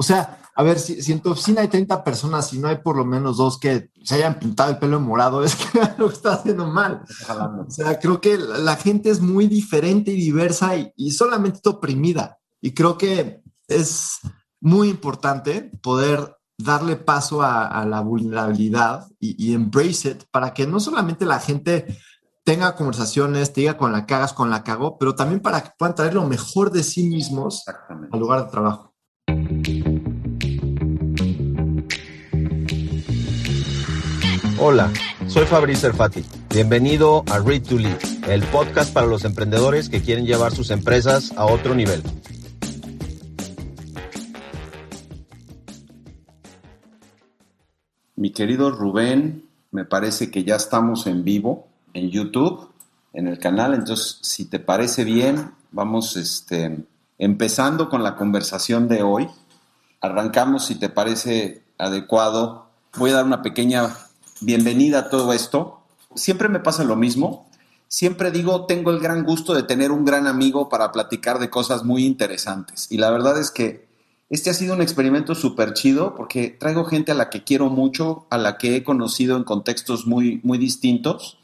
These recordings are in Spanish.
O sea, a ver, si, si, en tu oficina hay 30 personas y no hay por lo menos dos que se hayan pintado el pelo morado, es que lo está haciendo mal. O sea, creo que la, gente es muy diferente y diversa y, solamente oprimida. Y creo que es muy importante poder darle paso a, la vulnerabilidad y, y, embrace it para que no solamente la gente tenga conversaciones, te diga con la cagas, con la cago, pero también para que puedan traer lo mejor de sí mismos al lugar de trabajo. Hola, soy Fabrice Erfati. Bienvenido a Read to Lead, el podcast para los emprendedores que quieren llevar sus empresas a otro nivel. Mi querido Rubén, me parece que ya estamos en vivo en YouTube, en el canal. Entonces, si te parece bien, vamos este, empezando con la conversación de hoy. Arrancamos, si te parece adecuado. Voy a dar una pequeña bienvenida a todo esto. Siempre me pasa lo mismo. Siempre digo, tengo el gran gusto de tener un gran amigo para platicar de cosas muy interesantes. Y la verdad es que este ha sido un experimento súper chido porque traigo gente a la que quiero mucho, a la que he conocido en contextos muy, muy distintos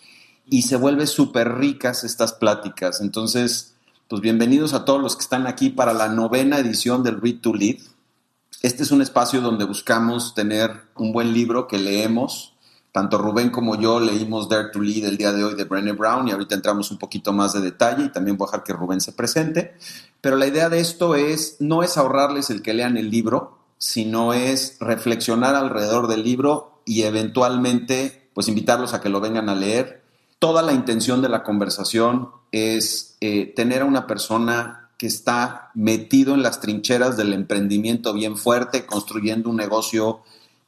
y se vuelve súper ricas estas pláticas. Entonces, pues bienvenidos a todos los que están aquí para la novena edición del Read to Lead. Este es un espacio donde buscamos tener un buen libro que leemos. Tanto Rubén como yo leímos Dare to Lead el día de hoy de Brené Brown y ahorita entramos un poquito más de detalle y también voy a dejar que Rubén se presente. Pero la idea de esto es, no es ahorrarles el que lean el libro, sino es reflexionar alrededor del libro y eventualmente pues invitarlos a que lo vengan a leer toda la intención de la conversación es eh, tener a una persona que está metido en las trincheras del emprendimiento bien fuerte, construyendo un negocio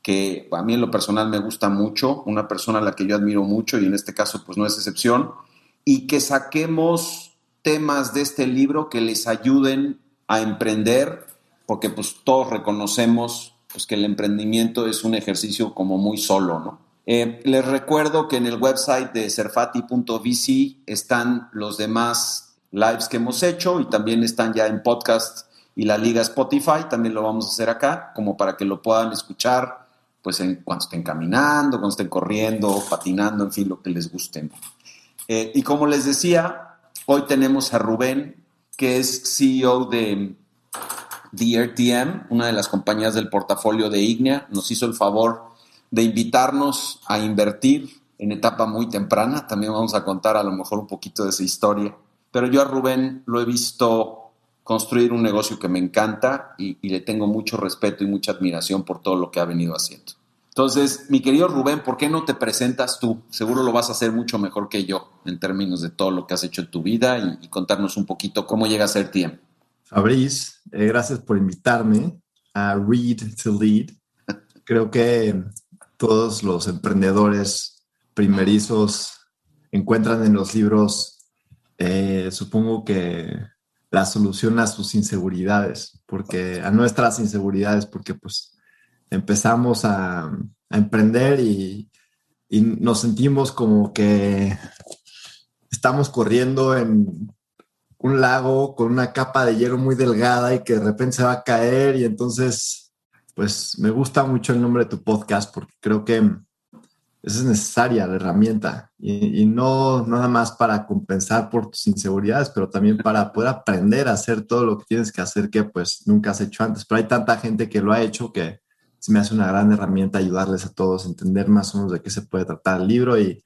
que a mí en lo personal me gusta mucho, una persona a la que yo admiro mucho y en este caso pues no es excepción, y que saquemos temas de este libro que les ayuden a emprender, porque pues todos reconocemos pues que el emprendimiento es un ejercicio como muy solo, ¿no? Eh, les recuerdo que en el website de serfati.vc están los demás lives que hemos hecho y también están ya en podcast y la liga Spotify, también lo vamos a hacer acá, como para que lo puedan escuchar pues en, cuando estén caminando, cuando estén corriendo, patinando, en fin, lo que les guste. Eh, y como les decía, hoy tenemos a Rubén, que es CEO de DRTM, una de las compañías del portafolio de Ignea. Nos hizo el favor de invitarnos a invertir en etapa muy temprana. También vamos a contar a lo mejor un poquito de esa historia. Pero yo a Rubén lo he visto construir un negocio que me encanta y, le tengo mucho respeto y mucha admiración por todo lo que ha venido haciendo. Entonces, mi querido Rubén, ¿por qué no te presentas tú? Seguro lo vas a hacer mucho mejor que yo en términos de todo lo que has hecho en tu vida y, contarnos un poquito cómo llega a ser tiempo. Fabriz, eh, gracias por invitarme a Read to Lead. Creo que todos los emprendedores primerizos encuentran en los libros, eh, supongo que la solución a sus inseguridades, porque a nuestras inseguridades, porque pues empezamos a, emprender y, y, nos sentimos como que estamos corriendo en un lago con una capa de hielo muy delgada y que de repente se va a caer y entonces pues me gusta mucho el nombre de tu podcast porque creo que es necesaria la herramienta y, no nada más para compensar por tus inseguridades, pero también para poder aprender a hacer todo lo que tienes que hacer que pues nunca has hecho antes. Pero hay tanta gente que lo ha hecho que se me hace una gran herramienta ayudarles a todos a entender más o menos de qué se puede tratar el libro y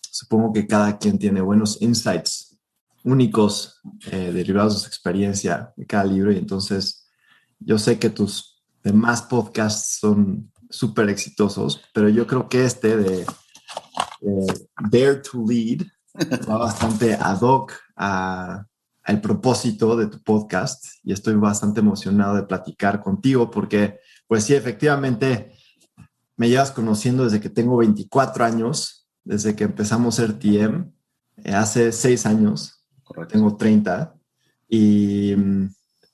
supongo que cada quien tiene buenos insights únicos eh, derivados de su experiencia de cada libro y entonces yo sé que tus demás podcasts son súper exitosos, pero yo creo que este de Dare to Lead va bastante ad hoc al propósito de tu podcast y estoy bastante emocionado de platicar contigo porque, pues sí, efectivamente, me llevas conociendo desde que tengo 24 años, desde que empezamos a ser TM, eh, hace 6 años, tengo 30, y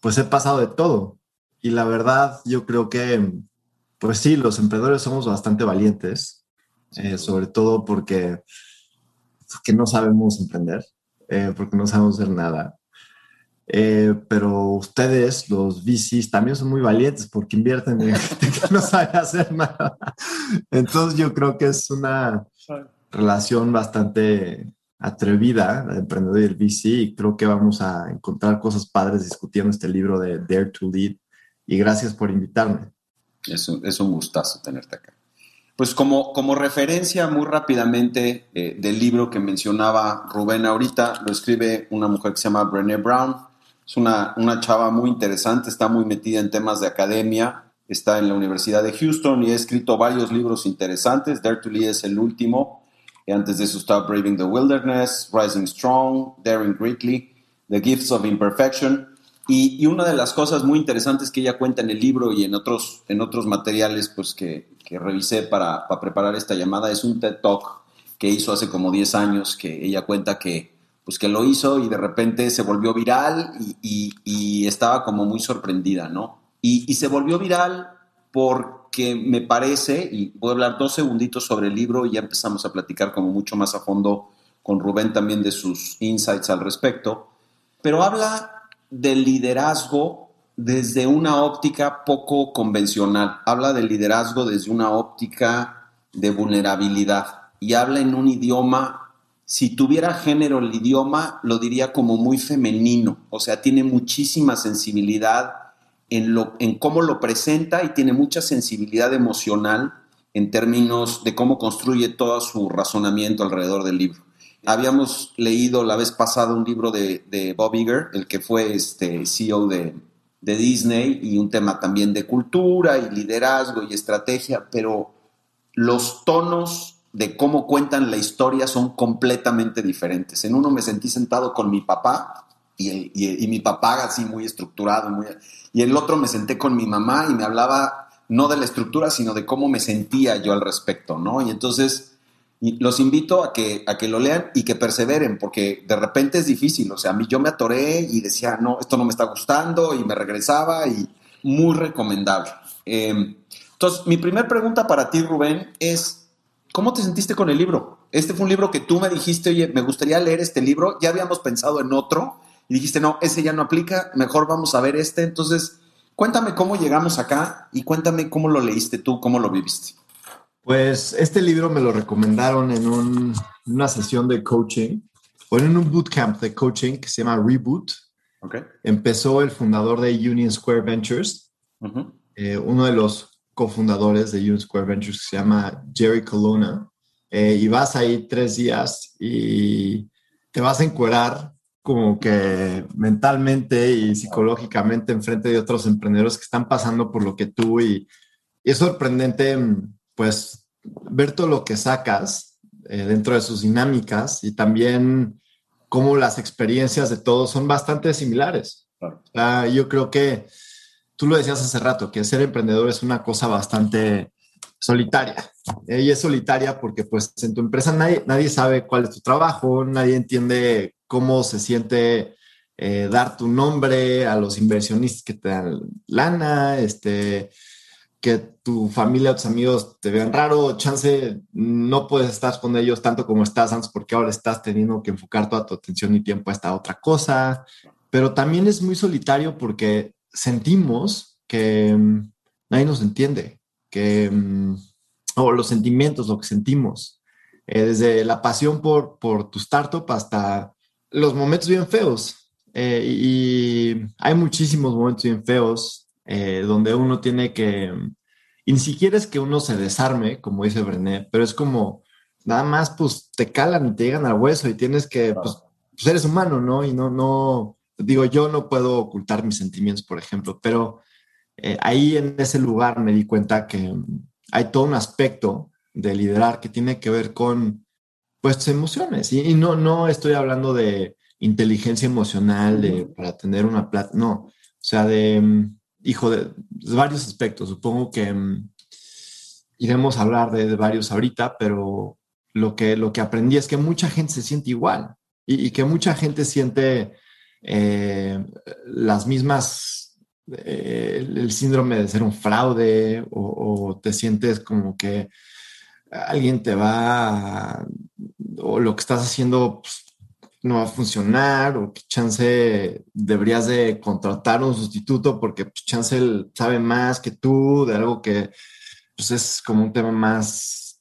pues he pasado de todo. Y la verdad, yo creo que, pues sí, los emprendedores somos bastante valientes, eh, sobre todo porque, no sabemos emprender, eh, porque no sabemos hacer nada. Eh, pero ustedes, los VCs, también son muy valientes porque invierten en gente que no sabe hacer nada. Entonces yo creo que es una relación bastante atrevida, la emprendedor y el VC, y creo que vamos a encontrar cosas padres discutiendo este libro de Dare to Lead. Y gracias por invitarme. Es un, es un gustazo tenerte acá. Pues como, como referencia muy rápidamente eh, del libro que mencionaba Rubén ahorita, lo escribe una mujer que se llama Brené Brown. Es una, una chava muy interesante, está muy metida en temas de academia, está en la Universidad de Houston y ha escrito varios libros interesantes. Dare to Lead es el último. Antes de eso está Braving the Wilderness, Rising Strong, Daring Greatly, The Gifts of Imperfection. Y, una de las cosas muy interesantes que ella cuenta en el libro y en otros, en otros materiales pues, que, revisé para, para, preparar esta llamada es un TED Talk que hizo hace como 10 años, que ella cuenta que, pues, que lo hizo y de repente se volvió viral y, y, estaba como muy sorprendida, ¿no? Y, se volvió viral porque me parece, y voy a hablar dos segunditos sobre el libro y ya empezamos a platicar como mucho más a fondo con Rubén también de sus insights al respecto, pero habla del liderazgo desde una óptica poco convencional. Habla del liderazgo desde una óptica de vulnerabilidad y habla en un idioma, si tuviera género el idioma, lo diría como muy femenino, o sea, tiene muchísima sensibilidad en, lo, en cómo lo presenta y tiene mucha sensibilidad emocional en términos de cómo construye todo su razonamiento alrededor del libro. Habíamos leído la vez pasada un libro de, Bob Iger, el que fue este CEO de, de Disney, y un tema también de cultura y liderazgo y estrategia, pero los tonos de cómo cuentan la historia son completamente diferentes. En uno me sentí sentado con mi papá y, y, mi papá así muy estructurado, muy, y el otro me senté con mi mamá y me hablaba no de la estructura, sino de cómo me sentía yo al respecto, ¿no? Y entonces los invito a que, a que lo lean y que perseveren, porque de repente es difícil. O sea, a mí yo me atoré y decía, no, esto no me está gustando y me regresaba y muy recomendable. Em, entonces, mi primera pregunta para ti, Rubén, es, ¿cómo te sentiste con el libro? Este fue un libro que tú me dijiste, oye, me gustaría leer este libro, ya habíamos pensado en otro y dijiste, no, ese ya no aplica, mejor vamos a ver este. Entonces, cuéntame cómo llegamos acá y cuéntame cómo lo leíste tú, cómo lo viviste. Pues este libro me lo recomendaron en una sesión de coaching o en un bootcamp de coaching que se llama Reboot. Okay. Empezó el fundador de Union Square Ventures, eh, uno de los cofundadores de Union Square Ventures se llama Jerry Colonna. Eh, y vas ahí tres días y te vas a encuerar como que mentalmente y psicológicamente enfrente de otros emprendedores que están pasando por lo que tú y, y es sorprendente pues ver todo lo que sacas eh, dentro de sus dinámicas y también cómo las experiencias de todos son bastante similares. yo creo que tú lo decías hace rato, que ser emprendedor es una cosa bastante solitaria. Eh, y es solitaria porque pues en tu empresa nadie, nadie sabe cuál es tu trabajo, nadie entiende cómo se siente eh, dar tu nombre a los inversionistas que te dan lana, este, que tu familia, tus amigos te vean raro, chance no puedes estar con ellos tanto como estás antes porque ahora estás teniendo que enfocar toda tu atención y tiempo a esta otra cosa, pero también es muy solitario porque sentimos que mm, nadie nos entiende, que, mm, o los sentimientos, lo que sentimos, eh, desde la pasión por, por tu startup hasta los momentos bien feos. Eh, y hay muchísimos momentos bien feos eh, donde uno tiene que, y ni siquiera es que uno se desarme, como dice Brené, pero es como, nada más pues te calan y te llegan al hueso y tienes que, pues, pues, eres humano, ¿no? Y no, no, digo, yo no puedo ocultar mis sentimientos, por ejemplo, pero eh, ahí en ese lugar me di cuenta que hay todo un aspecto de liderar que tiene que ver con, pues, emociones. Y, y no, no estoy hablando de inteligencia emocional, de, para tener una plata, no, o sea, de hijo, de, varios aspectos. Supongo que mm, iremos a hablar de, varios ahorita, pero lo que, lo que aprendí es que mucha gente se siente igual y, que mucha gente siente eh, las mismas, eh, el síndrome de ser un fraude o, te sientes como que alguien te va, o lo que estás haciendo pues, no va a funcionar o que chance deberías de contratar un sustituto porque pues, chance él sabe más que tú de algo que pues, es como un tema más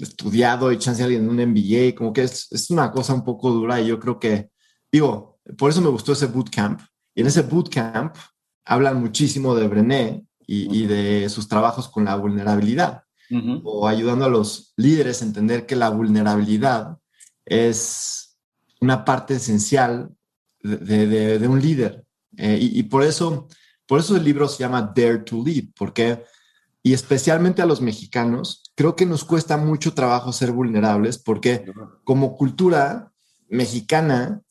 estudiado y chance alguien en un MBA, como que es, es una cosa un poco dura y yo creo que, digo, por eso me gustó ese bootcamp. Y en ese bootcamp hablan muchísimo de Brené y, y de sus trabajos con la vulnerabilidad o ayudando a los líderes a entender que la vulnerabilidad es una parte esencial de, de, un líder. Eh, y, por, eso, por eso el libro se llama Dare to Lead, porque, y especialmente a los mexicanos, creo que nos cuesta mucho trabajo ser vulnerables, porque como cultura mexicana,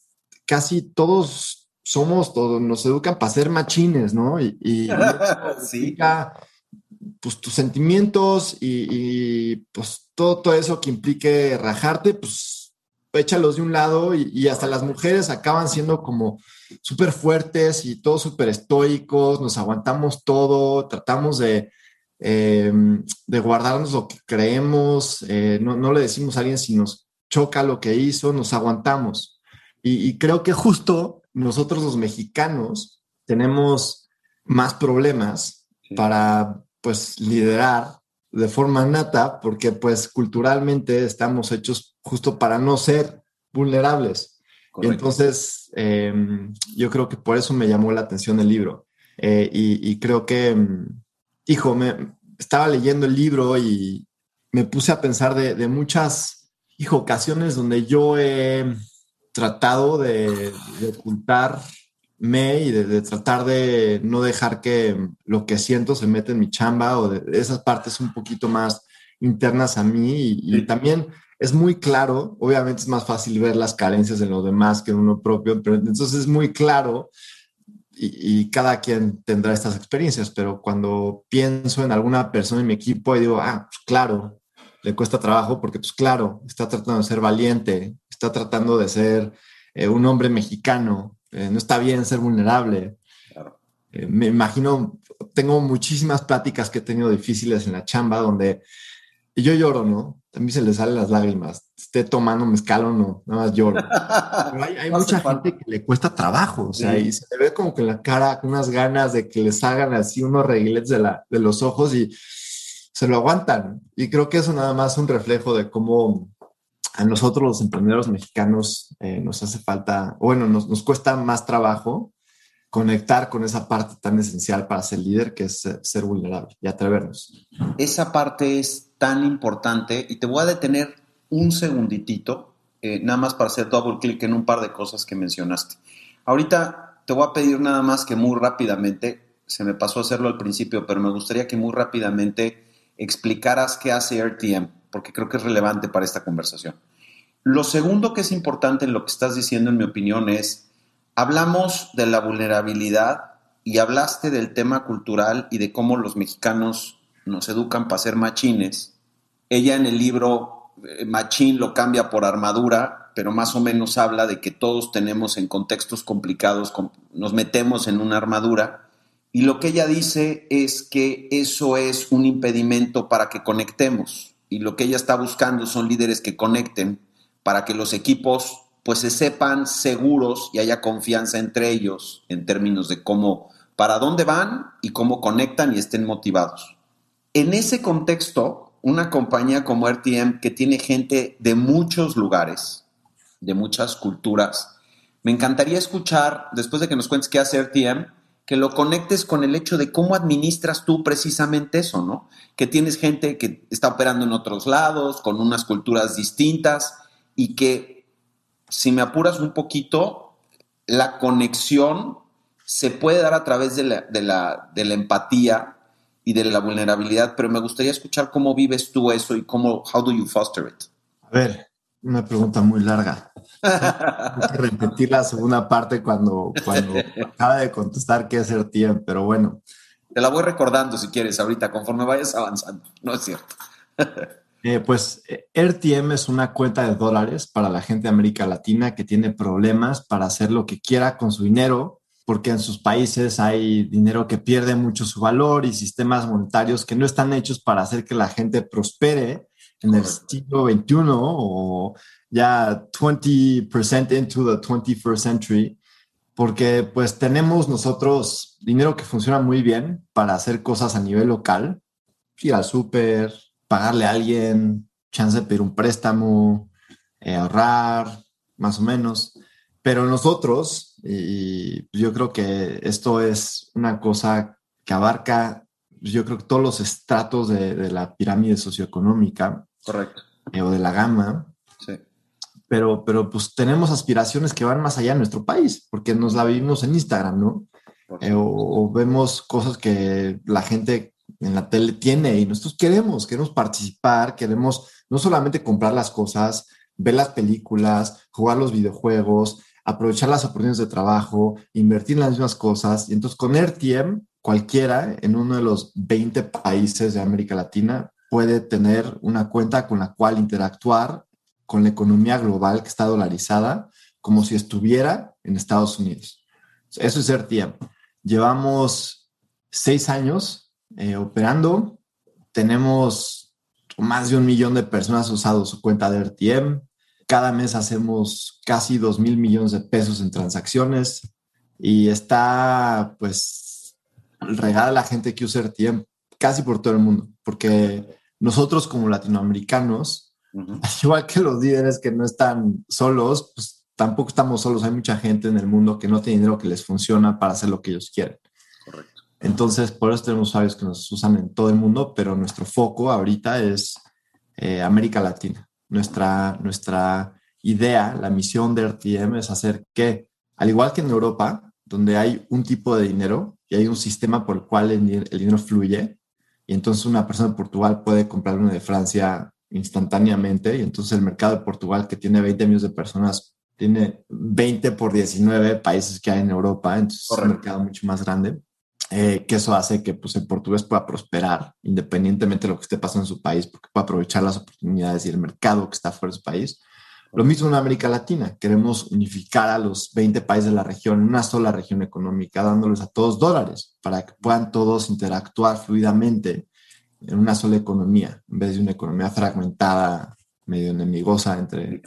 casi todos somos, todos nos educan para ser machines, ¿no? Y, y sí pues tus sentimientos y, pues todo, todo eso que implique rajarte, pues échalos de un lado y, hasta las mujeres acaban siendo como súper fuertes y todos súper estoicos, nos aguantamos todo, tratamos de, em, de guardarnos lo que creemos, eh, no, no, le decimos a alguien si nos choca lo que hizo, nos aguantamos. Y, y creo que justo nosotros los mexicanos tenemos más problemas para pues liderar de forma nata porque pues culturalmente estamos hechos justo para no ser vulnerables. entonces em, yo creo que por eso me llamó la atención el libro. Eh, y, creo que, em, hijo, me estaba leyendo el libro y me puse a pensar de, de muchas, hijo, ocasiones donde yo he tratado de, de ocultar me y de, tratar de no dejar que lo que siento se meta en mi chamba o de, esas partes un poquito más internas a mí. Y, también es muy claro, obviamente es más fácil ver las carencias en los demás que en uno propio, pero entonces es muy claro y, cada quien tendrá estas experiencias, pero cuando pienso en alguna persona en mi equipo y digo, ah, pues claro, le cuesta trabajo porque pues claro, está tratando de ser valiente, está tratando de ser eh, un hombre mexicano, eh, no está bien ser vulnerable. Eh, me imagino, tengo muchísimas pláticas que he tenido difíciles en la chamba donde yo lloro, ¿no? A mí se le salen las lágrimas. Esté tomando mezcal o no, nada más lloro. hay, mucha gente que le cuesta trabajo, o sea, y se le ve como que en la cara unas ganas de que les hagan así unos reguiletes de, la, de los ojos y se lo aguantan. Y creo que eso nada más es un reflejo de cómo a nosotros los emprendedores mexicanos eh, nos hace falta, bueno, nos, cuesta más trabajo conectar con esa parte tan esencial para ser líder, que es ser vulnerable y atrevernos. Esa parte es tan importante y te voy a detener un segunditito, eh, nada más para hacer double clic en un par de cosas que mencionaste. Ahorita te voy a pedir nada más que muy rápidamente, se me pasó hacerlo al principio, pero me gustaría que muy rápidamente explicaras qué hace RTM porque creo que es relevante para esta conversación. Lo segundo que es importante en lo que estás diciendo, en mi opinión, es, hablamos de la vulnerabilidad y hablaste del tema cultural y de cómo los mexicanos nos educan para ser machines. Ella en el libro eh, Machín lo cambia por armadura, pero más o menos habla de que todos tenemos en contextos complicados, nos metemos en una armadura. Y lo que ella dice es que eso es un impedimento para que conectemos y lo que ella está buscando son líderes que conecten para que los equipos pues se sepan seguros y haya confianza entre ellos en términos de cómo, para dónde van y cómo conectan y estén motivados. En ese contexto, una compañía como RTM que tiene gente de muchos lugares, de muchas culturas, me encantaría escuchar, después de que nos cuentes qué hace RTM, que lo conectes con el hecho de cómo administras tú precisamente eso, ¿no? Que tienes gente que está operando en otros lados, con unas culturas distintas y que, si me apuras un poquito, la conexión se puede dar a través de la, de la, de la empatía y de la vulnerabilidad, pero me gustaría escuchar cómo vives tú eso y cómo, how do you foster it? A ver, una pregunta muy larga. repetir la segunda parte cuando, cuando acaba de contestar qué es RTM, pero bueno. Te la voy recordando si quieres ahorita, conforme vayas avanzando. No es cierto. Eh, pues RTM es una cuenta de dólares para la gente de América Latina que tiene problemas para hacer lo que quiera con su dinero, porque en sus países hay dinero que pierde mucho su valor y sistemas monetarios que no están hechos para hacer que la gente prospere en el siglo XXI o ya 20% into the 21st century, porque pues tenemos nosotros dinero que funciona muy bien para hacer cosas a nivel local, ir al súper, pagarle a alguien, chance de pedir un préstamo, eh, ahorrar, más o menos. Pero nosotros, y yo creo que esto es una cosa que abarca, yo creo que todos los estratos de, la pirámide socioeconómica. Correcto. Eh, o de la gama. Sí. Pero, pero pues tenemos aspiraciones que van más allá de nuestro país, porque nos la vivimos en Instagram, ¿no? Eh, o, vemos cosas que la gente en la tele tiene y nosotros queremos, queremos participar, queremos no solamente comprar las cosas, ver las películas, jugar los videojuegos, aprovechar las oportunidades de trabajo, invertir en las mismas cosas. Y entonces con RTM, cualquiera en uno de los 20 países de América Latina puede tener una cuenta con la cual interactuar con la economía global que está dolarizada como si estuviera en Estados Unidos. Eso es RTM. Llevamos seis años eh, operando. Tenemos más de un millón de personas usado su cuenta de RTM. Cada mes hacemos casi 2 mil millones de pesos en transacciones y está pues regada la gente que usa RTM casi por todo el mundo, porque nosotros como latinoamericanos, igual que los líderes que no están solos, pues tampoco estamos solos, hay mucha gente en el mundo que no tiene dinero que les funciona para hacer lo que ellos quieren. Entonces, por eso tenemos usuarios que nos usan en todo el mundo, pero nuestro foco ahorita es eh, América Latina. Nuestra, nuestra idea, la misión de RTM es hacer que, al igual que en Europa, donde hay un tipo de dinero y hay un sistema por el cual el, dinero fluye, y entonces una persona de Portugal puede comprar una de Francia instantáneamente, y entonces el mercado de Portugal, que tiene 20 millones de personas, tiene 20 por 19 países que hay en Europa, entonces es un mercado mucho más grande. Eh, que eso hace que pues, el portugués pueda prosperar independientemente de lo que esté pasando en su país, porque puede aprovechar las oportunidades y el mercado que está fuera de su país. Lo mismo en América Latina, queremos unificar a los 20 países de la región en una sola región económica, dándoles a todos dólares para que puedan todos interactuar fluidamente en una sola economía, en vez de una economía fragmentada, medio enemigosa entre...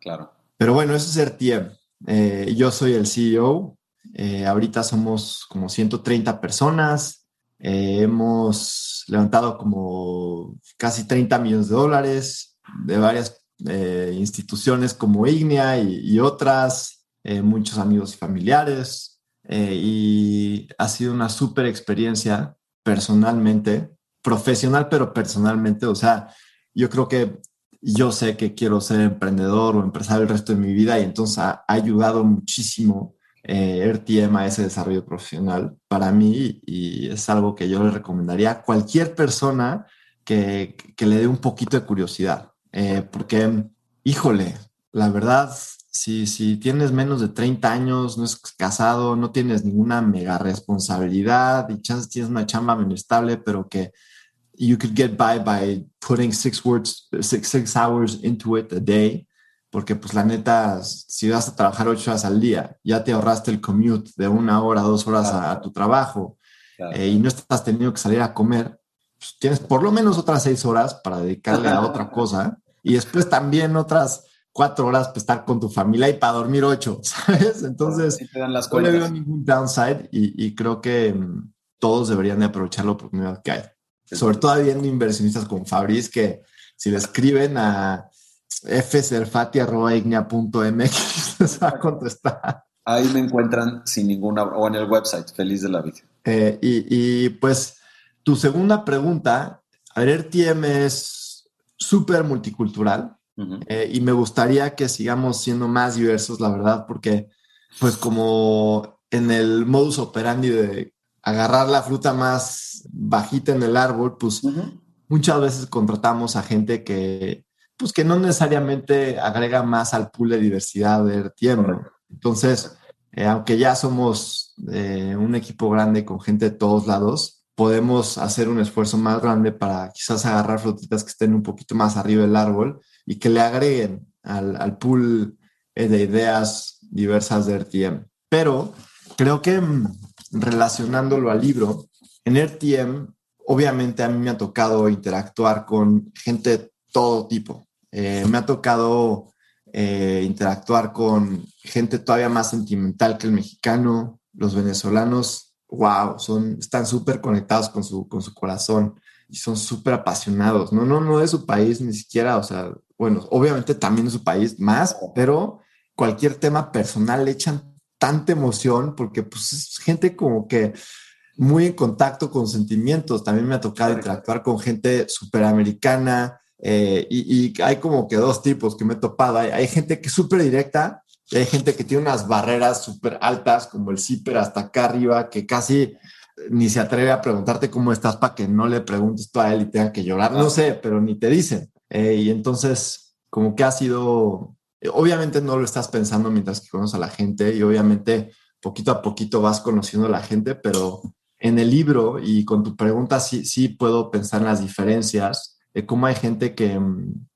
claro. Pero bueno, eso es RTM. Eh, yo soy el CEO, eh, ahorita somos como 130 personas. Eh, hemos levantado como casi 30 millones de dólares de varias eh, instituciones como Ignea y, otras, muchos amigos y familiares. y ha sido una súper experiencia personalmente, profesional, pero personalmente. O sea, yo creo que yo sé que quiero ser emprendedor o empresario el resto de mi vida y entonces ha ayudado muchísimo eh, RTM a ese desarrollo profesional para mí y es algo que yo le recomendaría a cualquier persona que, que le dé un poquito de curiosidad, eh, porque, híjole, la verdad, si, si tienes menos de 30 años, no es casado, no tienes ninguna mega responsabilidad y chances tienes una chamba menos estable, pero que you could get by by putting six words, six, six hours into it a day, porque pues la neta, si vas a trabajar ocho horas al día, ya te ahorraste el commute de una hora, dos horas a, tu trabajo eh, y no estás teniendo que salir a comer, pues tienes por lo menos otras seis horas para dedicarle a otra cosa y después también otras cuatro horas para estar con tu familia y para dormir ocho, ¿sabes? Entonces, no le veo ningún downside y, y creo que mm, todos deberían de aprovechar la oportunidad que hay. Sobre todo habiendo inversionistas como Fabriz que si le escriben a fserfati.ignia.mx va a contestar. Ahí me encuentran sin ninguna, o en el website, feliz de la vida. Eh, y, pues tu segunda pregunta, a ver, RTM es súper multicultural eh, y me gustaría que sigamos siendo más diversos, la verdad, porque pues como en el modus operandi de agarrar la fruta más bajita en el árbol, pues muchas veces contratamos a gente que pues que no necesariamente agrega más al pool de diversidad de tiempo. Entonces, eh, aunque ya somos eh, un equipo grande con gente de todos lados, podemos hacer un esfuerzo más grande para quizás agarrar frutitas que estén un poquito más arriba del árbol y que le agreguen al, al pool eh, de ideas diversas de RTM. Pero creo que mm, relacionándolo al libro, en RTM, obviamente a mí me ha tocado interactuar con gente todo tipo. Eh, me ha tocado eh, interactuar con gente todavía más sentimental que el mexicano. Los venezolanos, wow, son, están súper conectados con su, con su corazón y son súper apasionados. No, no, no de su país ni siquiera, o sea, bueno, obviamente también de su país más, pero cualquier tema personal le echan tanta emoción porque pues es gente como que muy en contacto con sentimientos. También me ha tocado interactuar con gente superamericana eh, y, hay como que dos tipos que me he topado. Hay, gente que es súper directa y hay gente que tiene unas barreras súper altas como el zipper hasta acá arriba que casi ni se atreve a preguntarte cómo estás para que no le preguntes tú a él y tenga que llorar. No sé, pero ni te dicen. Eh, y entonces como que ha sido, obviamente no lo estás pensando mientras que conoces a la gente y obviamente poquito a poquito vas conociendo a la gente, pero en el libro y con tu pregunta sí, sí puedo pensar en las diferencias, cómo hay gente que, mm,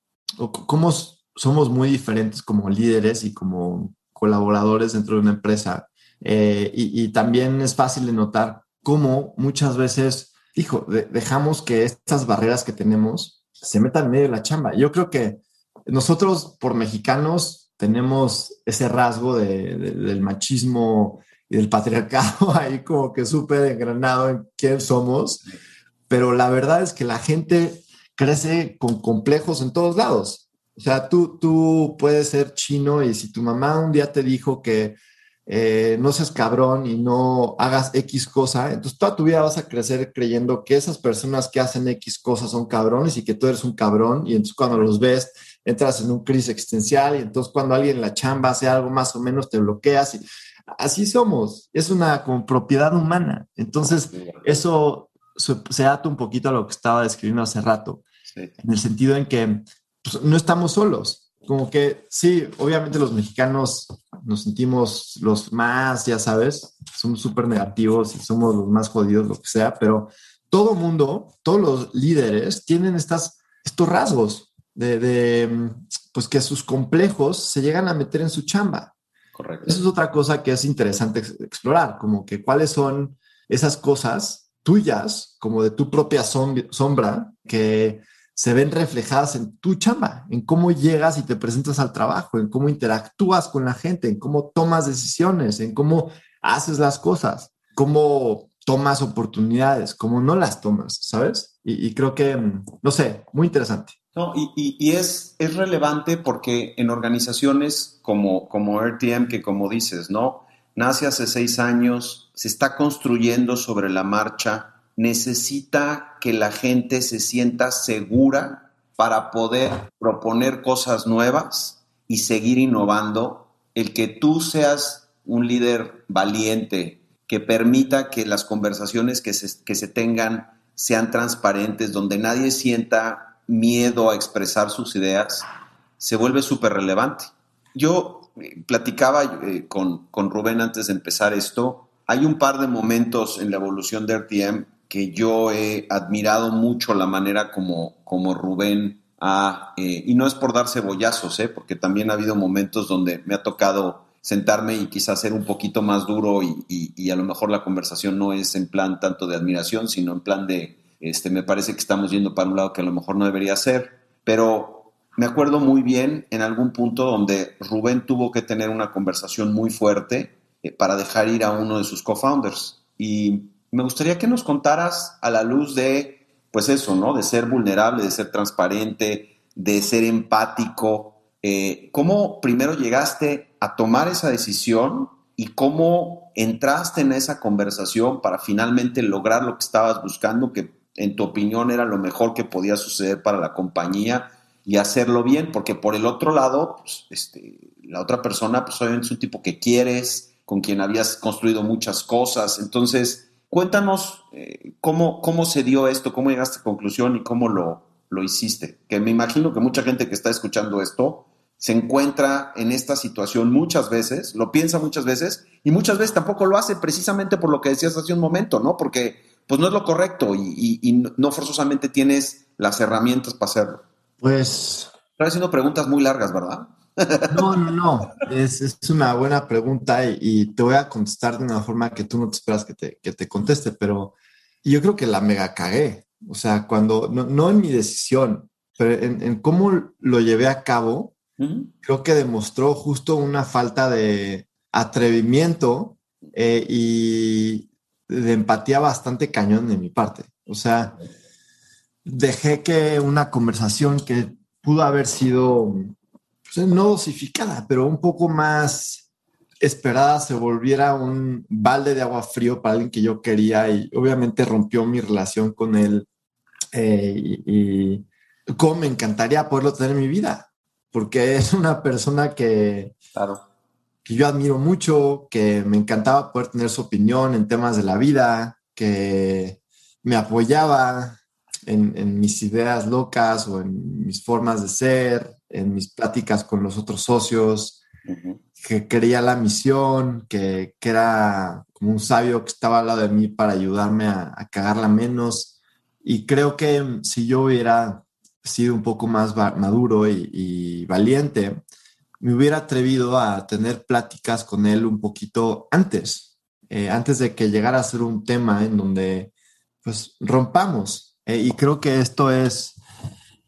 cómo somos muy diferentes como líderes y como colaboradores dentro de una empresa. Eh, y, también es fácil de notar cómo muchas veces, hijo, dejamos que estas barreras que tenemos se metan en medio de la chamba. Yo creo que nosotros por mexicanos tenemos ese rasgo del machismo y del patriarcado ahí como que súper engranado en quién somos, pero la verdad es que la gente crece con complejos en todos lados. O sea, tú, tú puedes ser chino y si tu mamá un día te dijo que eh, no seas cabrón y no hagas X cosa, entonces toda tu vida vas a crecer creyendo que esas personas que hacen X cosas son cabrones y que tú eres un cabrón y entonces cuando los ves entras en un crisis existencial y entonces cuando alguien en la chamba hace algo más o menos te bloqueas y así somos, es una como propiedad humana. Entonces, eso se, ata un poquito a lo que estaba describiendo hace rato, en el sentido en que pues, no estamos solos. Como que sí, obviamente los mexicanos nos sentimos los más, ya sabes, somos súper negativos y somos los más jodidos, lo que sea, pero todo mundo, todos los líderes tienen estas, estos rasgos de, de, pues que sus complejos se llegan a meter en su chamba. Correcto. Eso es otra cosa que es interesante explorar, como que cuáles son esas cosas tuyas, como de tu propia sombra, que se ven reflejadas en tu chamba, en cómo llegas y te presentas al trabajo, en cómo interactúas con la gente, en cómo tomas decisiones, en cómo haces las cosas, cómo tomas oportunidades, cómo no las tomas, ¿sabes? Y, y creo que, no sé, muy interesante. No, y, es, es, relevante porque en organizaciones como, como RTM, que como dices, ¿no? Nace hace seis años, se está construyendo sobre la marcha, necesita que la gente se sienta segura para poder proponer cosas nuevas y seguir innovando. El que tú seas un líder valiente, que permita que las conversaciones que se, que se tengan sean transparentes, donde nadie sienta miedo a expresar sus ideas, se vuelve súper relevante. Yo platicaba eh, con, con, Rubén antes de empezar esto. Hay un par de momentos en la evolución de RTM que yo he admirado mucho la manera como, como Rubén ha, eh, y no es por dar cebollazos, porque también ha habido momentos donde me ha tocado sentarme y quizás ser un poquito más duro y, y a lo mejor la conversación no es en plan tanto de admiración, sino en plan de, este, me parece que estamos yendo para un lado que a lo mejor no debería ser, pero me acuerdo muy bien en algún punto donde Rubén tuvo que tener una conversación muy fuerte eh, para dejar ir a uno de sus co-founders. Y me gustaría que nos contaras a la luz de, pues eso, ¿no? De ser vulnerable, de ser transparente, de ser empático. Eh, ¿Cómo primero llegaste a tomar esa decisión y cómo entraste en esa conversación para finalmente lograr lo que estabas buscando, que en tu opinión era lo mejor que podía suceder para la compañía y hacerlo bien, porque por el otro lado, pues, este, la otra persona, pues obviamente es un tipo que quieres, con quien habías construido muchas cosas. Entonces, cuéntanos eh, cómo, cómo se dio esto, cómo llegaste a conclusión y cómo lo, lo hiciste. Que me imagino que mucha gente que está escuchando esto se encuentra en esta situación muchas veces, lo piensa muchas veces y muchas veces tampoco lo hace precisamente por lo que decías hace un momento, ¿no? Porque pues no es lo correcto y, no forzosamente tienes las herramientas para hacerlo. Pues... Estás haciendo preguntas muy largas, ¿verdad? No, no, no. Es, una buena pregunta y, te voy a contestar de una forma que tú no te esperas que te, que te conteste, pero yo creo que la mega cagué. O sea, cuando, no, no en mi decisión, pero en, cómo lo llevé a cabo, creo que demostró justo una falta de atrevimiento eh, y de empatía bastante cañón de mi parte. O sea, dejé que una conversación que pudo haber sido pues, no dosificada, pero un poco más esperada se volviera un balde de agua frío para alguien que yo quería y obviamente rompió mi relación con él eh, y, cómo me encantaría poderlo tener en mi vida, porque es una persona que, que yo admiro mucho, que me encantaba poder tener su opinión en temas de la vida, que me apoyaba en, en mis ideas locas o en mis formas de ser, en mis pláticas con los otros socios, que quería la misión, que, que, era como un sabio que estaba al lado de mí para ayudarme a, a cagarla menos. Y creo que si yo hubiera sido un poco más maduro y, valiente, me hubiera atrevido a tener pláticas con él un poquito antes, eh, antes de que llegara a ser un tema en donde pues rompamos. Eh, y creo que esto es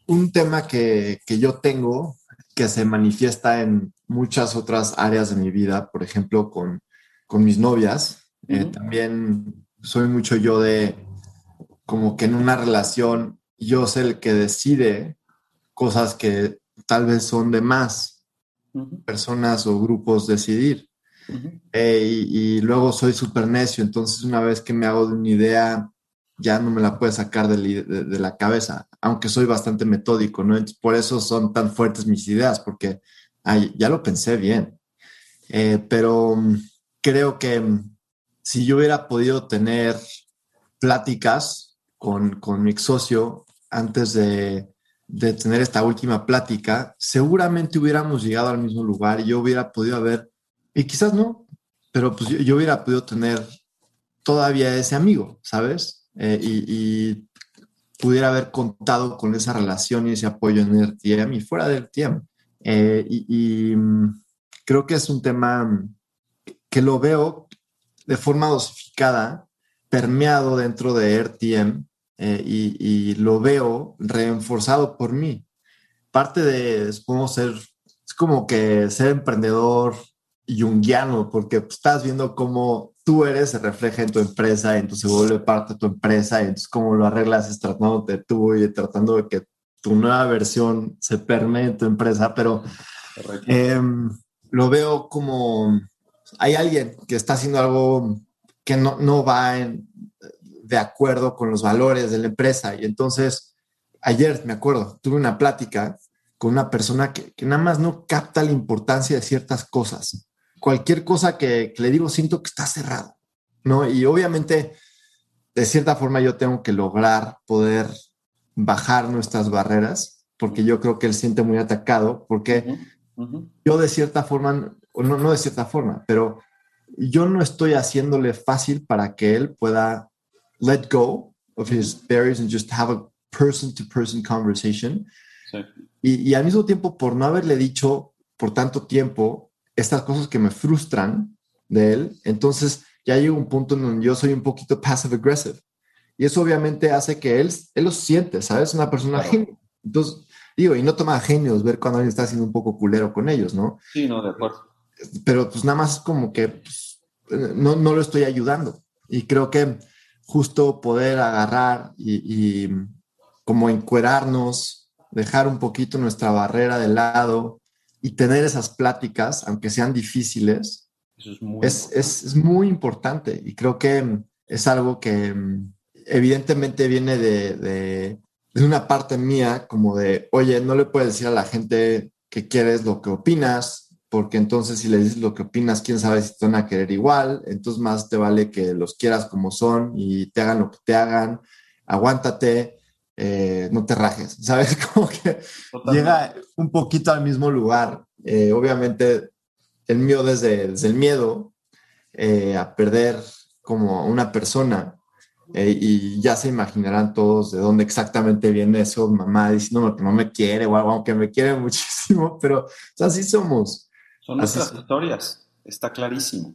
un tema que, que yo tengo que se manifiesta en muchas otras áreas de mi vida, por ejemplo, con, con mis novias. Eh, también soy mucho yo de como que en una relación yo soy el que decide cosas que tal vez son de más personas o grupos decidir. Eh, y, luego soy súper necio, entonces una vez que me hago de una idea, ya no me la puedo sacar de, la cabeza, aunque soy bastante metódico, ¿no? por eso son tan fuertes mis ideas, porque ya lo pensé bien. Eh, pero mm, creo que mm, si yo hubiera podido tener pláticas con, con mi socio antes de, de, tener esta última plática, seguramente hubiéramos llegado al mismo lugar y yo hubiera podido haber, y quizás no, pero pues yo hubiera podido tener todavía ese amigo, ¿sabes? Eh, y, pudiera haber contado con esa relación y ese apoyo en el RTM y fuera del RTM. Eh, y, mm, creo que es un tema que lo veo de forma dosificada, permeado dentro de RTM eh, y, lo veo reforzado por mí. Parte de, supongo, ser, es como que ser emprendedor junguiano, porque estás viendo cómo tú eres se refleja en tu empresa, entonces se vuelve parte de tu empresa, y entonces cómo lo arreglas es tratando de tú y tratando de que tu nueva versión se permee en tu empresa, pero em, lo veo como hay alguien que está haciendo algo que no, no va de acuerdo con los valores de la empresa, y entonces ayer me acuerdo, tuve una plática con una persona que, que nada más no capta la importancia de ciertas cosas cualquier cosa que, le digo, siento que está cerrado, ¿no? Y obviamente, de cierta forma, yo tengo que lograr poder bajar nuestras barreras, porque yo creo que él siente muy atacado, porque yo de cierta forma, no, no de cierta forma, pero yo no estoy haciéndole fácil para que él pueda let go of his barriers and just have a person-to-person conversation. Y, y, al mismo tiempo, por no haberle dicho por tanto tiempo, estas cosas que me frustran de él, entonces ya llega un punto en donde yo soy un poquito passive aggressive. Y eso obviamente hace que él, él lo siente, ¿sabes? Una persona genio. Entonces, digo, y no toma genios ver cuando alguien está haciendo un poco culero con ellos, ¿no? Sí, no, de acuerdo. Pero pues nada más como que pues, no, no lo estoy ayudando. Y creo que justo poder agarrar y, y como encuerarnos, dejar un poquito nuestra barrera de lado, y tener esas pláticas, aunque sean difíciles, es, muy, importante y creo que es algo que mm, evidentemente viene de, de, una parte mía como de, oye, no le puedes decir a la gente que quieres lo que opinas, porque entonces si le dices lo que opinas, quién sabe si te van a querer igual, entonces más te vale que los quieras como son y te hagan lo que te hagan, aguántate, eh, no te rajes, ¿sabes? Como que llega un poquito al mismo lugar. Eh, obviamente, el mío desde, el miedo eh, a perder como una persona. y ya se imaginarán todos de dónde exactamente viene eso, mamá diciendo que no me quiere o algo, aunque me quiere muchísimo, pero así somos. Son nuestras historias, está clarísimo.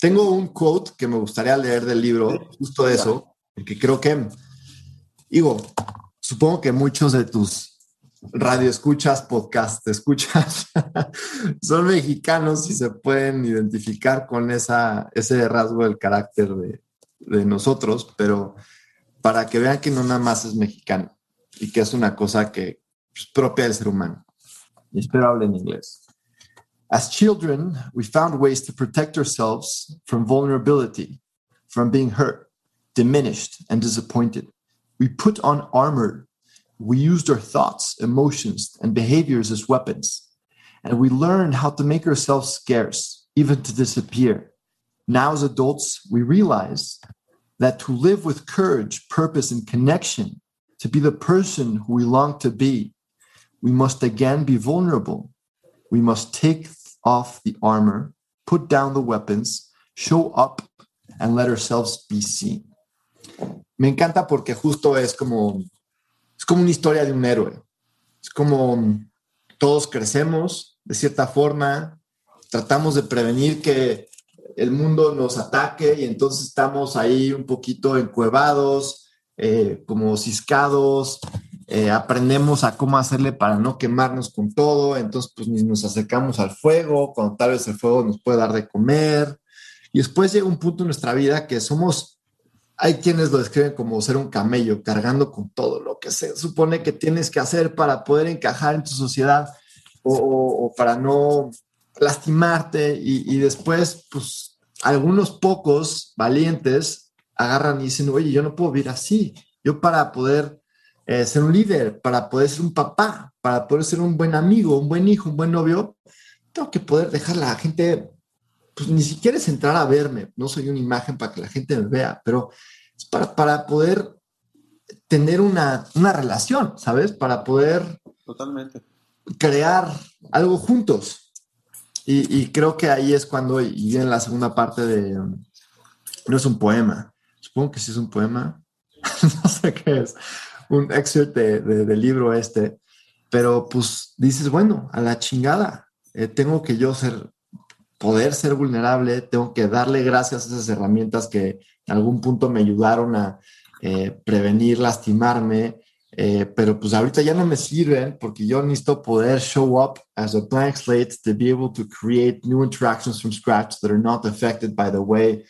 Tengo un quote que me gustaría leer del libro, justo de eso, porque creo que, digo, supongo que muchos de tus radio escuchas, podcast escuchas, son mexicanos y se pueden identificar con esa, ese rasgo del carácter de, de nosotros, pero para que vean que no nada más es mexicano y que es una cosa que es propia del ser humano. Y espero hable en inglés. As children, we found ways to protect ourselves from vulnerability, from being hurt, diminished, and disappointed. We put on armor. We used our thoughts, emotions, and behaviors as weapons. And we learned how to make ourselves scarce, even to disappear. Now, as adults, we realize that to live with courage, purpose, and connection, to be the person who we long to be, we must again be vulnerable. We must take off the armor, put down the weapons, show up, and let ourselves be seen. Me encanta porque justo es como, es como una historia de un héroe. Es como todos crecemos de cierta forma, tratamos de prevenir que el mundo nos ataque y entonces estamos ahí un poquito encuevados, eh, como ciscados, eh, aprendemos a cómo hacerle para no quemarnos con todo, entonces pues nos acercamos al fuego, cuando tal vez el fuego nos puede dar de comer, y después llega un punto en nuestra vida que somos, hay quienes lo describen como ser un camello, cargando con todo lo que se supone que tienes que hacer para poder encajar en tu sociedad o, para no lastimarte y, y después, pues, algunos pocos valientes agarran y dicen, oye, yo no puedo vivir así. Yo para poder eh, ser un líder, para poder ser un papá, para poder ser un buen amigo, un buen hijo, un buen novio, tengo que poder dejar a la gente, pues ni siquiera es entrar a verme, no soy una imagen para que la gente me vea, pero es para, para poder tener una, una relación, ¿sabes? Para poder Totalmente. crear algo juntos. Y, y, creo que ahí es cuando, y viene la segunda parte de, um, no es un poema, supongo que sí es un poema, no sé qué es, un excerpt de, de, del libro este, pero pues dices, bueno, a la chingada, eh, tengo que yo ser, poder ser vulnerable, tengo que darle gracias a esas herramientas que en algún punto me ayudaron a eh, prevenir, lastimarme, eh, pero pues ahorita ya no me sirven porque yo necesito poder show up as a blank slate to be able to create new interactions from scratch that are not affected by the way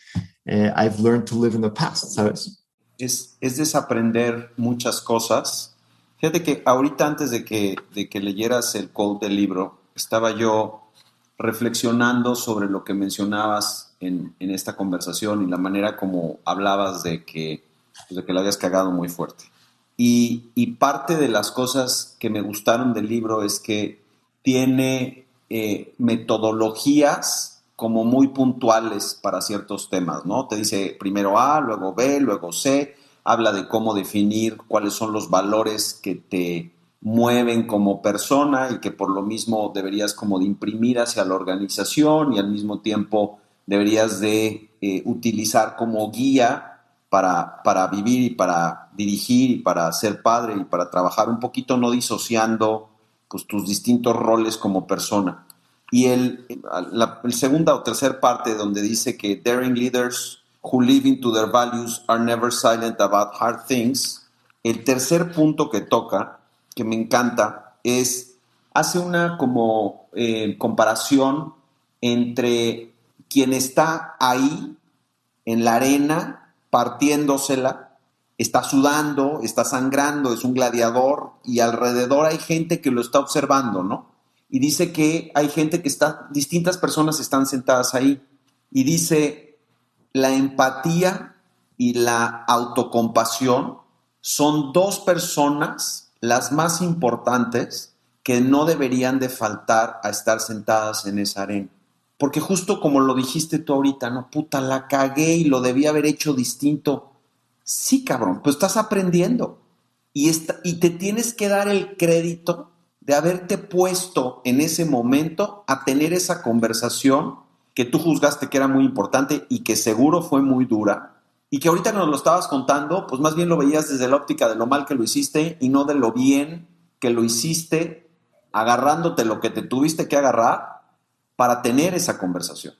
uh, I've learned to live in the past, ¿sabes? Es, es desaprender muchas cosas. Fíjate que ahorita antes de que, de que leyeras el quote del libro, estaba yo reflexionando sobre lo que mencionabas en, en esta conversación y la manera como hablabas de que, pues de que la habías cagado muy fuerte. Y, y, parte de las cosas que me gustaron del libro es que tiene eh, metodologías como muy puntuales para ciertos temas, ¿no? Te dice primero A, luego B, luego C, habla de cómo definir cuáles son los valores que te mueven como persona y que por lo mismo deberías como de imprimir hacia la organización y al mismo tiempo deberías de eh, utilizar como guía para, para, vivir y para dirigir y para ser padre y para trabajar un poquito no disociando pues, tus distintos roles como persona. Y el, la segunda o tercera parte donde dice que daring leaders who live into their values are never silent about hard things, el tercer punto que toca, que me encanta, es, hace una como eh, comparación entre quien está ahí en la arena partiéndosela, está sudando, está sangrando, es un gladiador y alrededor hay gente que lo está observando, ¿no? Y dice que hay gente que está, distintas personas están sentadas ahí. Y dice, la empatía y la autocompasión son dos personas las más importantes que no deberían de faltar a estar sentadas en esa arena. Porque justo como lo dijiste tú ahorita, no, puta, la cagué y lo debía haber hecho distinto. Sí, cabrón, pues estás aprendiendo. Y, está, y te tienes que dar el crédito de haberte puesto en ese momento a tener esa conversación que tú juzgaste que era muy importante y que seguro fue muy dura. Y que ahorita nos lo estabas contando, pues más bien lo veías desde la óptica de lo mal que lo hiciste y no de lo bien que lo hiciste, agarrándote lo que te tuviste que agarrar para tener esa conversación.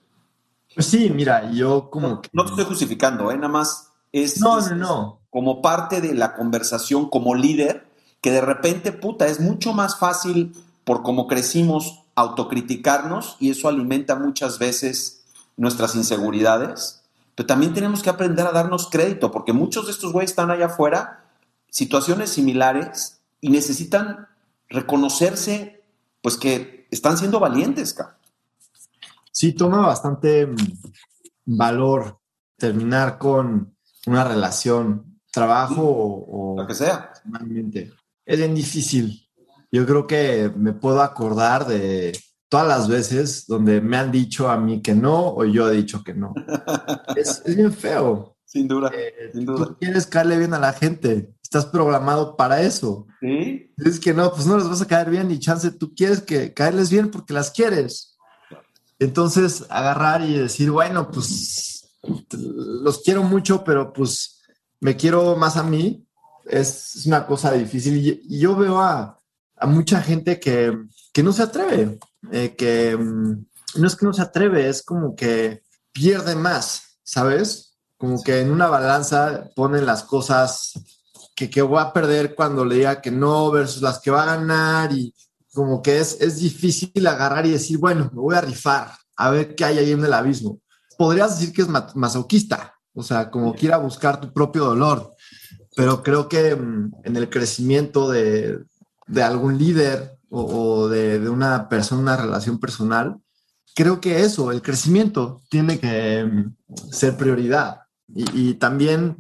Pues sí, mira, yo como... No, no te estoy justificando, ¿eh? nada más es, no, es, no, no. como parte de la conversación como líder que de repente, puta, es mucho más fácil por cómo crecimos autocriticarnos y eso alimenta muchas veces nuestras inseguridades. Pero también tenemos que aprender a darnos crédito, porque muchos de estos güeyes están allá afuera, situaciones similares, y necesitan reconocerse, pues que están siendo valientes, cara. Sí, toma bastante mm, valor terminar con una relación, trabajo o, lo que sea. Es bien difícil. Yo creo que me puedo acordar de todas las veces donde me han dicho a mí que no o yo he dicho que no. es, bien feo. Sin duda, eh, sin duda. Tú quieres caerle bien a la gente. Estás programado para eso. Sí. Es que no, pues no les vas a caer bien y chance tú quieres que caerles bien porque las quieres. Entonces, agarrar y decir, bueno, pues los quiero mucho, pero pues me quiero más a mí, es, una cosa difícil. Y, yo veo a, mucha gente que, no se atreve, eh, que mm, no es que no se atreve, es como que pierde más, ¿sabes? Como que en una balanza ponen las cosas que, que voy a perder cuando le diga que no versus las que va a ganar y como que es, es difícil agarrar y decir, bueno, me voy a rifar, a ver qué hay ahí en el abismo. Podrías decir que es masoquista, o sea, como quiera buscar tu propio dolor, pero creo que mm, en el crecimiento de, de algún líder o, de, de, una persona, una relación personal, creo que eso, el crecimiento, tiene que mm, ser prioridad. Y, y también,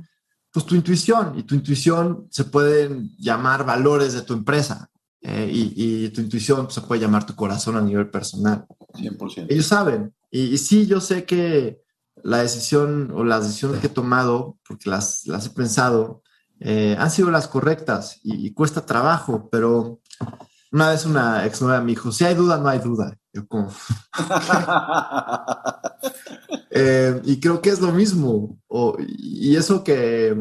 pues tu intuición, y tu intuición se pueden llamar valores de tu empresa. Eh, y, tu intuición se puede llamar tu corazón a nivel personal. 100%. Ellos saben. Y, sí, yo sé que la decisión o las decisiones que he tomado, porque las, las he pensado, eh, han sido las correctas y, cuesta trabajo, pero una vez una ex novia me dijo, si hay duda, no hay duda. Yo como... Eh, y creo que es lo mismo. y eso que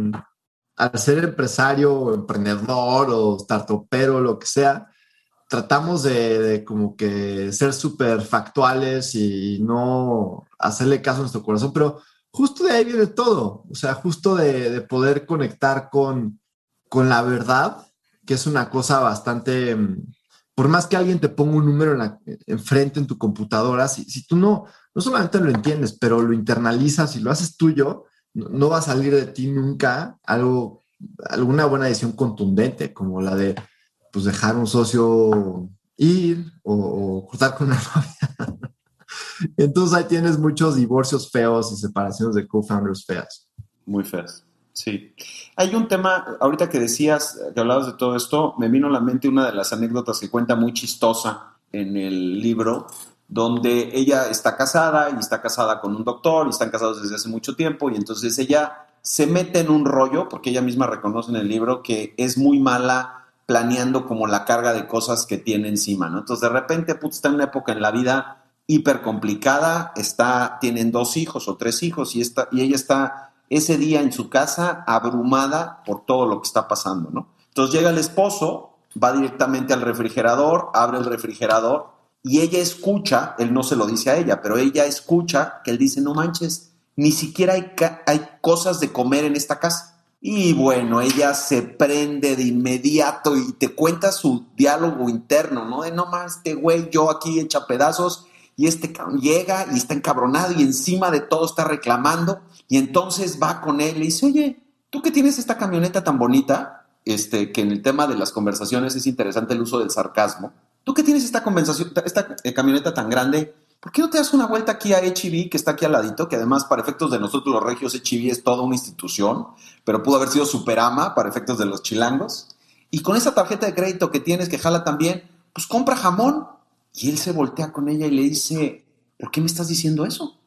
al ser empresario o emprendedor o startupero, lo que sea, tratamos de, como que ser súper factuales y no hacerle caso a nuestro corazón, pero justo de ahí viene todo, o sea, justo de, poder conectar con, con la verdad, que es una cosa bastante, por más que alguien te ponga un número en enfrente en tu computadora, si, tú no, no solamente lo entiendes, pero lo internalizas y lo haces tuyo, no va a salir de ti nunca algo, alguna buena decisión contundente, como la de pues, dejar un socio ir o, cortar con una novia. Entonces ahí tienes muchos divorcios feos y separaciones de co-founders feas. Muy feas, sí. Hay un tema, ahorita que decías, que hablabas de todo esto, me vino a la mente una de las anécdotas que cuenta muy chistosa en el libro, donde ella está casada y está casada con un doctor y están casados desde hace mucho tiempo y entonces ella se mete en un rollo, porque ella misma reconoce en el libro que es muy mala planeando como la carga de cosas que tiene encima, ¿no? Entonces de repente pues, está en una época en la vida hiper complicada, está, tienen dos hijos o tres hijos y, está, y ella está ese día en su casa abrumada por todo lo que está pasando, ¿no? Entonces llega el esposo, va directamente al refrigerador, abre el refrigerador y ella escucha, él no se lo dice a ella, pero ella escucha que él dice, no manches, ni siquiera hay, hay cosas de comer en esta casa. Y bueno, ella se prende de inmediato y te cuenta su diálogo interno, ¿no? De no más, este güey, yo aquí echa pedazos y este llega y está encabronado y encima de todo está reclamando y entonces va con él y dice, oye, ¿tú que tienes esta camioneta tan bonita? Este, que en el tema de las conversaciones es interesante el uso del sarcasmo tú que tienes esta, conversación, esta eh, camioneta tan grande, ¿por qué no te das una vuelta aquí a HB, que está aquí al ladito, que además para efectos de nosotros los regios HB es toda una institución, pero pudo haber sido Superama para efectos de los chilangos? Y con esa tarjeta de crédito que tienes, que jala también, pues compra jamón. Y él se voltea con ella y le dice, ¿por qué me estás diciendo eso?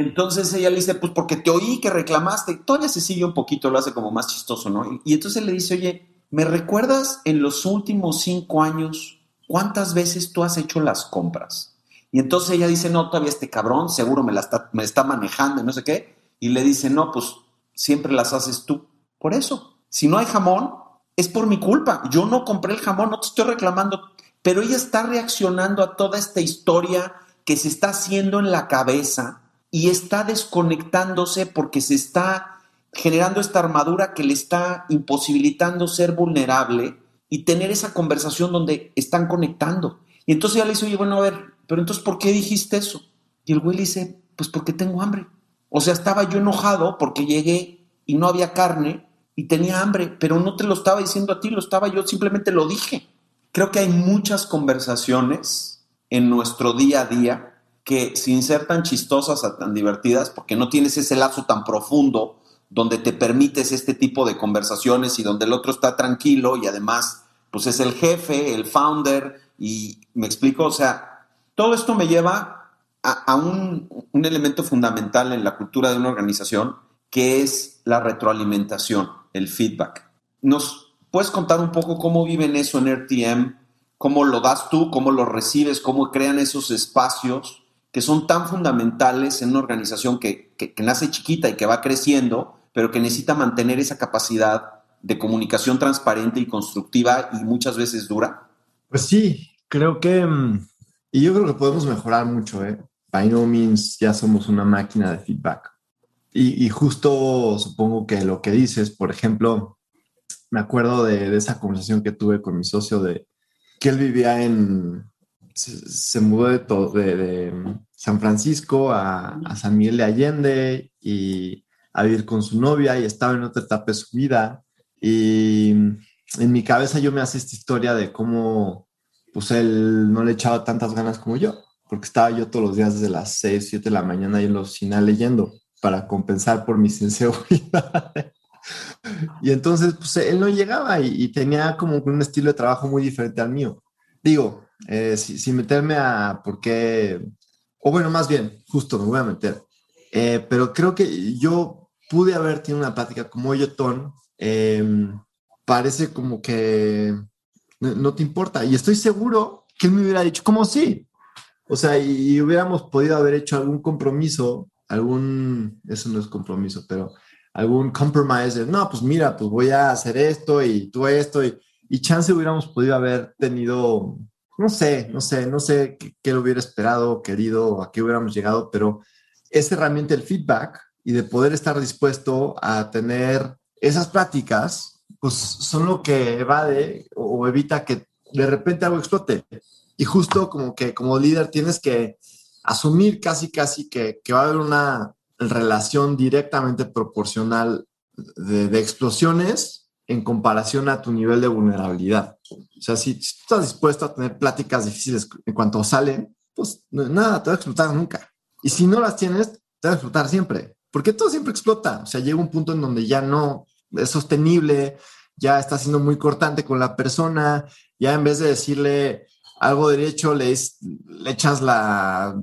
Entonces ella le dice, pues porque te oí que reclamaste. Todavía se sigue un poquito, lo hace como más chistoso, ¿no? Y, entonces le dice, oye, ¿me recuerdas en los últimos cinco años ¿cuántas veces tú has hecho las compras? Y entonces ella dice, no, todavía este cabrón seguro me, la está, me está manejando y no sé qué. Y le dice, no, pues siempre las haces tú. Por eso, si no hay jamón, es por mi culpa. Yo no compré el jamón, no te estoy reclamando. Pero ella está reaccionando a toda esta historia que se está haciendo en la cabeza y está desconectándose porque se está generando esta armadura que le está imposibilitando ser vulnerable y tener esa conversación donde están conectando. Y entonces ya le dice, oye, bueno, a ver, pero entonces, ¿por qué dijiste eso? Y el güey le dice, pues porque tengo hambre. O sea, estaba yo enojado porque llegué y no había carne y tenía hambre, pero no te lo estaba diciendo a ti, lo estaba yo, simplemente lo dije. Creo que hay muchas conversaciones en nuestro día a día que sin ser tan chistosas o tan divertidas, porque no tienes ese lazo tan profundo donde te permites este tipo de conversaciones y donde el otro está tranquilo y además pues es el jefe, el founder y me explico, o sea, todo esto me lleva a, un, un elemento fundamental en la cultura de una organización que es la retroalimentación, el feedback. ¿Nos puedes contar un poco cómo viven eso en RTM? ¿Cómo lo das tú? ¿Cómo lo recibes? ¿Cómo crean esos espacios que son tan fundamentales en una organización que, que, que nace chiquita y que va creciendo, pero que necesita mantener esa capacidad de comunicación transparente y constructiva y muchas veces dura? Pues sí, creo que, mm, y yo creo que podemos mejorar mucho, ¿eh? By no means ya somos una máquina de feedback. Y, justo supongo que lo que dices, por ejemplo, me acuerdo de, esa conversación que tuve con mi socio de que él vivía en, se, mudó de, de, de, San Francisco a, a San Miguel de Allende y a vivir con su novia y estaba en otra etapa de su vida. Y en mi cabeza yo me hace esta historia de cómo pues él no le echaba tantas ganas como yo, porque estaba yo todos los días desde las 6, 7 de la mañana ahí en la oficina leyendo para compensar por mis inseguridades. y entonces pues él no llegaba y, tenía como un estilo de trabajo muy diferente al mío. Digo, eh, sin meterme a por qué, o bueno, más bien, justo me voy a meter, eh, pero creo que yo pude haber tenido una plática como, oye, Ton, em, parece como que no, te importa. Y estoy seguro que él me hubiera dicho, ¿cómo sí? O sea, y, hubiéramos podido haber hecho algún compromiso, algún, eso no es compromiso, pero algún compromise, no, pues mira, pues voy a hacer esto y tú esto, y chance hubiéramos podido haber tenido, no sé, no sé, no sé qué, qué lo hubiera esperado, querido, a qué hubiéramos llegado, pero esa herramienta, el feedback, y de poder estar dispuesto a tener esas prácticas, pues son lo que evade o evita que de repente algo explote. Y justo como que como líder tienes que asumir casi, casi que, que va a haber una relación directamente proporcional de, explosiones en comparación a tu nivel de vulnerabilidad. O sea, si, estás dispuesto a tener pláticas difíciles en cuanto salen, pues nada, te va a explotar nunca. Y si no las tienes, te va a explotar siempre porque todo siempre explota. O sea, llega un punto en donde ya no es sostenible, ya está siendo muy cortante con la persona, ya en vez de decirle algo derecho, le, le echas la,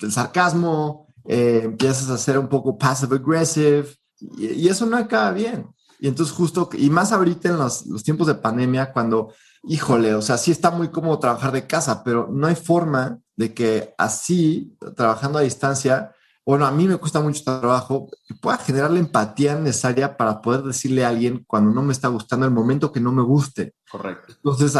el sarcasmo, eh, empiezas a ser un poco passive aggressive y, eso no acaba bien. Y entonces justo, y más ahorita en los, los tiempos de pandemia, cuando, híjole, o sea, sí está muy cómodo trabajar de casa, pero no hay forma de que así, trabajando a distancia, bueno, a mí me cuesta mucho trabajo que pueda generar la empatía necesaria para poder decirle a alguien cuando no me está gustando el momento que no me guste. Correcto. Entonces,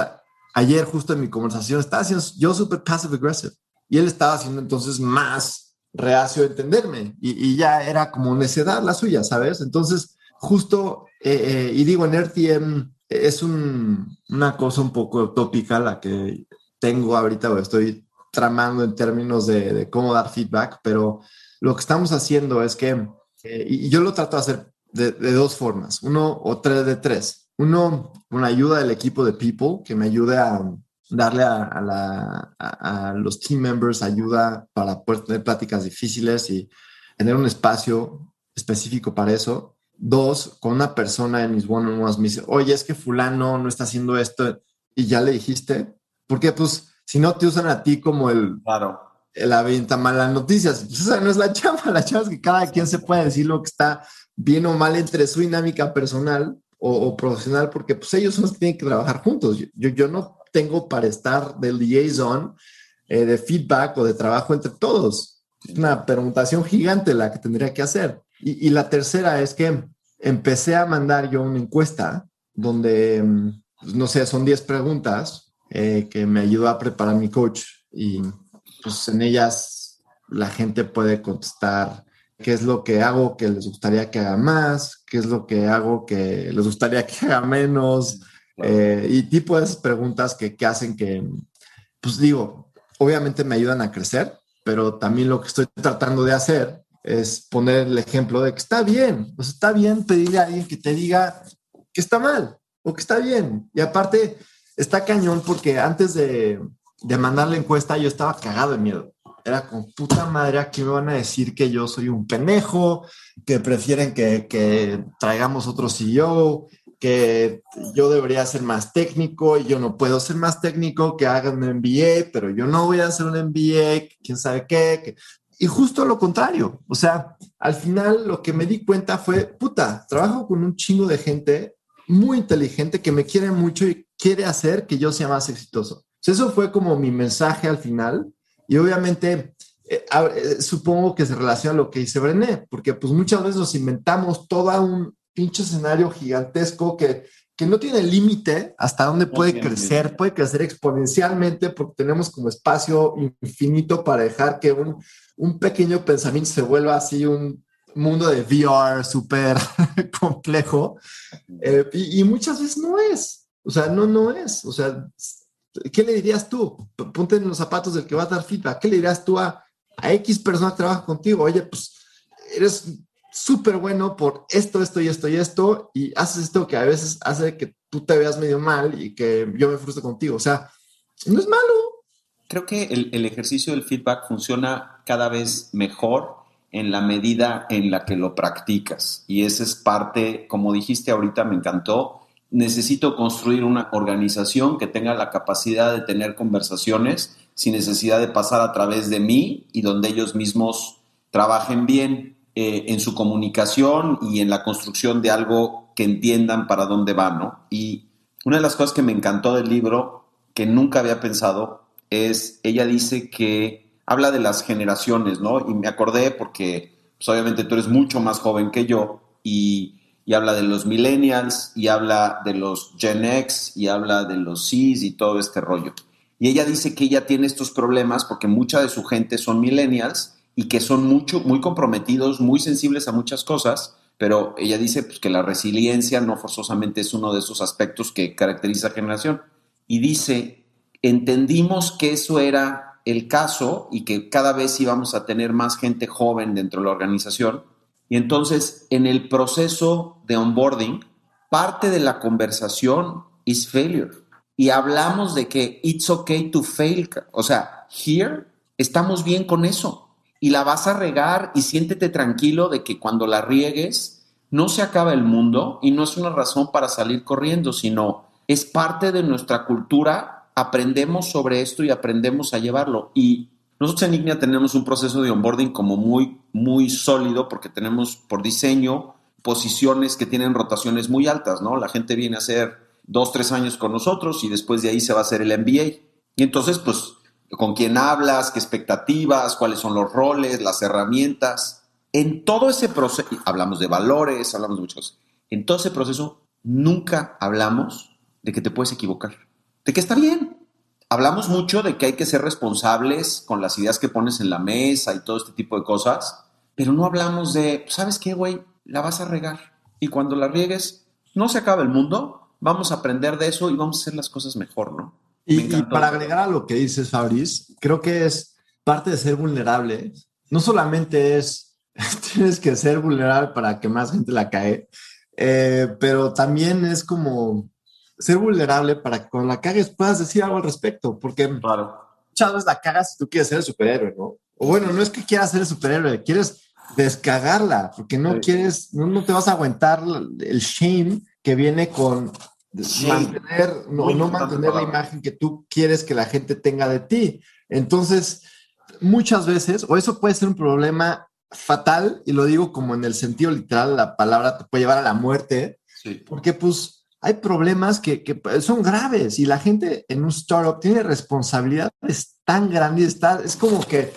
ayer justo en mi conversación estaba haciendo yo súper passive aggressive y él estaba haciendo entonces más reacio a entenderme y, ya era como necedad la suya, ¿sabes? Entonces, justo, eh, eh, y digo, en RTM es una cosa un poco utópica la que tengo ahorita o estoy tramando en términos de, de cómo dar feedback, pero lo que estamos haciendo es que, eh, y yo lo trato de hacer de, dos formas, uno o tres de tres. Uno, con ayuda del equipo de People, que me ayude a darle a, los team members ayuda para poder tener pláticas difíciles y tener un espacio específico para eso. Dos, con una persona en mis one-on-ones me dice, oye, es que fulano no está haciendo esto y ya le dijiste, porque pues si no te usan a ti como el, claro la venta malas noticias. Pues esa no es la chamba, la chamba es que cada quien se puede decir lo que está bien o mal entre su dinámica personal o, profesional, porque pues ellos son los que tienen que trabajar juntos. Yo, yo no tengo para estar del liaison eh, de feedback o de trabajo entre todos. Es una preguntación gigante la que tendría que hacer. Y, y la tercera es que empecé a mandar yo una encuesta donde, mm, pues, no sé, son 10 preguntas eh, que me ayudó a preparar mi coach y pues en ellas la gente puede contestar qué es lo que hago que les gustaría que haga más, qué es lo que hago que les gustaría que haga menos, Eh, y tipo de esas preguntas que, que hacen que, pues digo, obviamente me ayudan a crecer, pero también lo que estoy tratando de hacer es poner el ejemplo de que está bien, pues está bien pedirle a alguien que te diga que está mal o que está bien. Y aparte, está cañón porque antes de, de mandar la encuesta yo estaba cagado de miedo. Era con puta madre, aquí me van a decir que yo soy un penejo, que prefieren que, que traigamos otro CEO, que yo debería ser más técnico y yo no puedo ser más técnico, que hagan un MBA, pero yo no voy a hacer un MBA, quién sabe qué. Y justo lo contrario, o sea, al final lo que me di cuenta fue, puta, trabajo con un chingo de gente muy inteligente que me quiere mucho y quiere hacer que yo sea más exitoso. eso fue como mi mensaje al final. Y obviamente eh, eh, supongo que se relaciona a lo que dice Brené, porque pues muchas veces nos inventamos todo un pinche escenario gigantesco que, que no tiene límite hasta dónde puede crecer, puede crecer exponencialmente porque tenemos como espacio infinito para dejar que un, un pequeño pensamiento se vuelva así un mundo de VR súper complejo. Eh, y, muchas veces no es, o sea, no, no es. O sea, ¿qué le dirías tú? Ponte en los zapatos del que va a dar feedback. ¿Qué le dirías tú a, a X persona que trabaja contigo? Oye, pues eres súper bueno por esto, esto y esto y esto, y haces esto que a veces hace que tú te veas medio mal y que yo me frustre contigo. O sea, no es malo. Creo que el, ejercicio del feedback funciona cada vez mejor en la medida en la que lo practicas. Y esa es parte, como dijiste ahorita, me encantó. Necesito construir una organización que tenga la capacidad de tener conversaciones sin necesidad de pasar a través de mí y donde ellos mismos trabajen bien eh, en su comunicación y en la construcción de algo que entiendan para dónde van, ¿no? Y una de las cosas que me encantó del libro, que nunca había pensado, es, ella dice que habla de las generaciones, ¿no? Y me acordé porque, pues, obviamente tú eres mucho más joven que yo y, y habla de los millennials y habla de los Gen X y habla de los Cs y todo este rollo. Y ella dice que ella tiene estos problemas porque mucha de su gente son millennials y que son mucho, muy comprometidos, muy sensibles a muchas cosas, pero ella dice pues, que la resiliencia no forzosamente es uno de esos aspectos que caracteriza a generación. Y dice, entendimos que eso era el caso y que cada vez íbamos a tener más gente joven dentro de la organización. Y entonces, en el proceso de onboarding, parte de la conversación es failure. Y hablamos de que it's okay to fail. O sea, here estamos bien con eso y la vas a regar y siéntete tranquilo de que cuando la riegues no se acaba el mundo y no es una razón para salir corriendo, sino es parte de nuestra cultura, aprendemos sobre esto y aprendemos a llevarlo. Y nosotros en Ignea tenemos un proceso de onboarding como muy, muy sólido porque tenemos por diseño posiciones que tienen rotaciones muy altas, ¿no? La gente viene a hacer dos, tres años con nosotros y después de ahí se va a hacer el MBA. Y entonces, pues con quién hablas, qué expectativas, cuáles son los roles, las herramientas. En todo ese proceso, hablamos de valores, hablamos de muchas cosas. En todo ese proceso, nunca hablamos de que te puedes equivocar, de que está bien. Hablamos mucho de que hay que ser responsables con las ideas que pones en la mesa y todo este tipo de cosas, pero no hablamos de, ¿sabes qué, güey? La vas a regar. Y cuando la riegues, no se acaba el mundo, vamos a aprender de eso y vamos a hacer las cosas mejor, ¿no? Y, para agregar a lo que dices, Fabriz, creo que es parte de ser vulnerable. No solamente es, tienes que ser vulnerable para que más gente la cae, eh, pero también es como ser vulnerable para que cuando la cagues puedas decir algo al respecto, porque claro. muchas veces la cagas si tú quieres ser el superhéroe, ¿no? O bueno, no es que quieras ser el superhéroe, quieres descagarla, porque no quieres, no, no te vas a aguantar el shame que viene con mantener, no, no mantener la imagen que tú quieres que la gente tenga de ti. Entonces, muchas veces, o eso puede ser un problema fatal, y lo digo como en el sentido literal, la palabra te puede llevar a la muerte, porque pues hay problemas que, que, son graves y la gente en un startup tiene responsabilidades tan grandes, está, es como que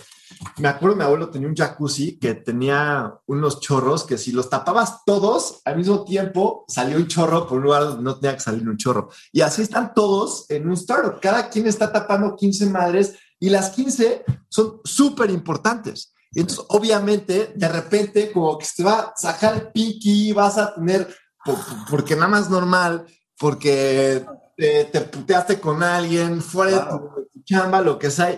me acuerdo, mi abuelo tenía un jacuzzi que tenía unos chorros que si los tapabas todos, al mismo tiempo salió un chorro por un lugar donde no tenía que salir un chorro. Y así están todos en un startup. Cada quien está tapando 15 madres y las 15 son súper importantes. Entonces, obviamente, de repente, como que se va a sacar el pinky, vas a tener, porque nada más normal, porque te, te puteaste con alguien fuera Claro. de tu chamba, lo que sea,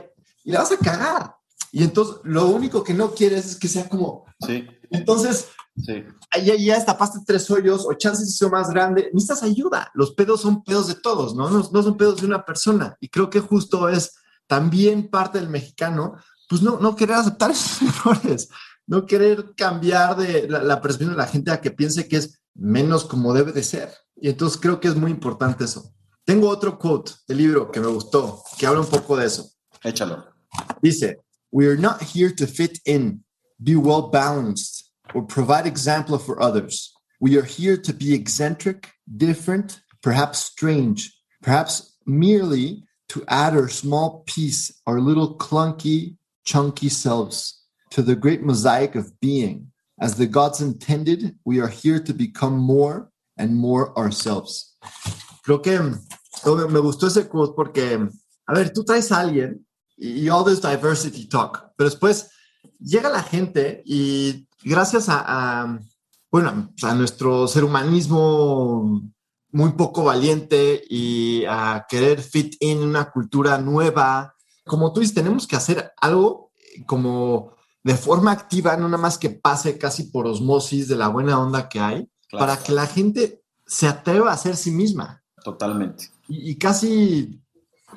y la vas a cagar. Y entonces lo único que no quieres es que sea como, Sí, entonces sí. ahí ya, ya destapaste tres hoyos o chances hizo más grande, necesitas ayuda. Los pedos son pedos de todos, ¿no? ¿no? No son pedos de una persona. Y creo que justo es también parte del mexicano, pues no, no querer aceptar esos errores, no querer cambiar de la, la percepción de la gente a que piense que es menos como debe de ser. Y entonces creo que es muy importante eso. Tengo otro quote del libro que me gustó, que habla un poco de eso. Échalo. Dice, we are not here to fit in, be well balanced, or provide example for others. We are here to be eccentric, different, perhaps strange, perhaps merely to add our small piece, our little clunky, chunky selves to the great mosaic of being. As the gods intended, we are here to become more and more ourselves. Creo que me gustó ese quote porque, a ver, tú traes a alguien y all this diversity talk, pero después llega la gente y gracias a, a, bueno, a nuestro ser humanismo muy poco valiente y a querer fit in una cultura nueva, como tú dices, tenemos que hacer algo como de forma activa, no nada más que pase casi por osmosis de la buena onda que hay, Claro. para que la gente se atreva a ser sí misma. Totalmente. Y, y casi,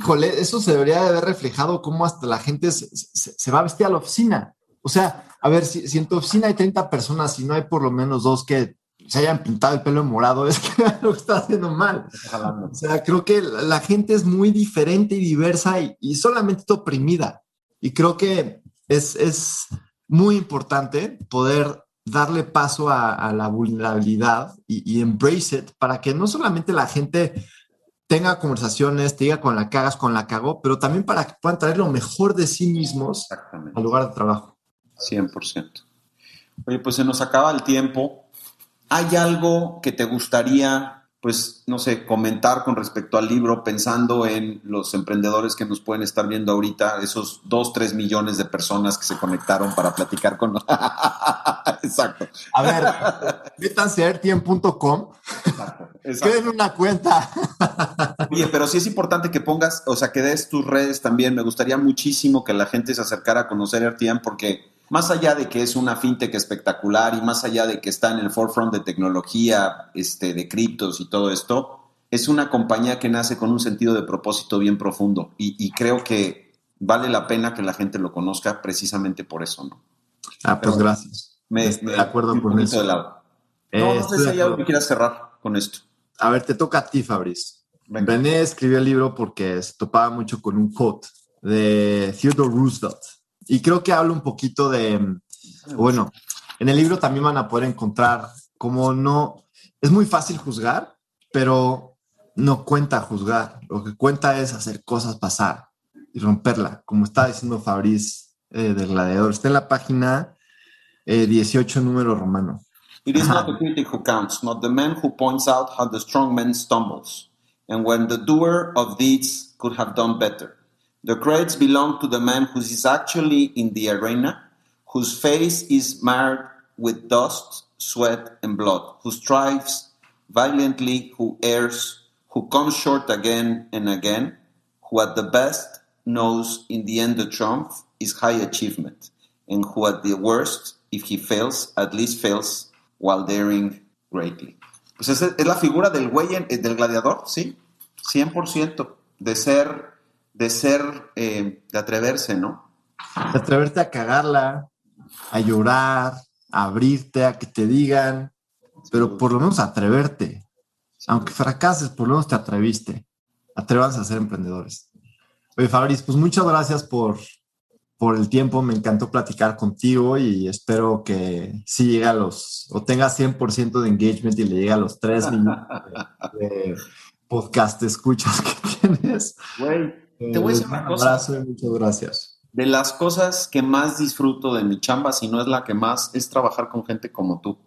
jole, eso se debería de haber reflejado cómo hasta la gente se, se- se va a vestir a la oficina. O sea, a ver, si, si en tu oficina hay 30 personas y no hay por lo menos dos que se hayan pintado el pelo en morado, es que algo está haciendo mal. O sea, creo que la, gente es muy diferente y diversa y, y solamente está oprimida. Y creo que es, es muy importante poder darle paso a, a la vulnerabilidad y, y embrace it para que no solamente la gente tenga conversaciones, te diga con la cagas, con la cagó, pero también para que puedan traer lo mejor de sí mismos al lugar de trabajo. 100%. Oye, pues se nos acaba el tiempo. ¿Hay algo que te gustaría, pues, no sé, comentar con respecto al libro, pensando en los emprendedores que nos pueden estar viendo ahorita, esos dos, tres millones de personas que se conectaron para platicar con nosotros? Exacto. A ver, métanse a exacto. creen una cuenta. Oye, pero sí es importante que pongas, o sea, que des tus redes también. Me gustaría muchísimo que la gente se acercara a conocer RTM porque más allá de que es una fintech espectacular y más allá de que está en el forefront de tecnología, este, de criptos y todo esto, es una compañía que nace con un sentido de propósito bien profundo y, y creo que vale la pena que la gente lo conozca precisamente por eso, ¿no? Ah, pues gracias. Me, Estoy me- de acuerdo con eso. de lado. Eh, No, no sé si hay algo que quieras cerrar con esto. A ver, te toca a ti, Fabriz. Venga. René escribió el libro porque se topaba mucho con un quote de Theodore Roosevelt. Y creo que habla un poquito de, bueno, en el libro también van a poder encontrar cómo no, es muy fácil juzgar, pero no cuenta juzgar. Lo que cuenta es hacer cosas pasar y romperla, como está diciendo Fabriz eh, del Gladiador. Está en la página eh, 18, número romano. It is Ajá. not the critic who counts, not the man who points out how the strong man stumbles, and when the doer of deeds could have done better. The credits belong to the man who is actually in the arena, whose face is marred with dust, sweat, and blood, who strives valiantly, who errs, who comes short again and again, who at the best knows in the end the triumph is high achievement, and who at the worst, if he fails, at least fails while daring greatly. Pues es la figura del güey, del gladiador, sí, 100%, de ser, de ser, eh, de atreverse, ¿no? Atreverte a cagarla, a llorar, a abrirte, a que te digan, pero por lo menos atreverte. Aunque fracases, por lo menos te atreviste. Atrévanse a ser emprendedores. Oye, Fabriz, pues muchas gracias por, por el tiempo. Me encantó platicar contigo y espero que sí llegue a los, o tenga 100% de engagement y le llegue a los 3 millones de, de podcast escuchas que tienes. Güey, te voy a decir una Un cosa. abrazo y muchas gracias. De las cosas que más disfruto de mi chamba, si no es la que más, es trabajar con gente como tú.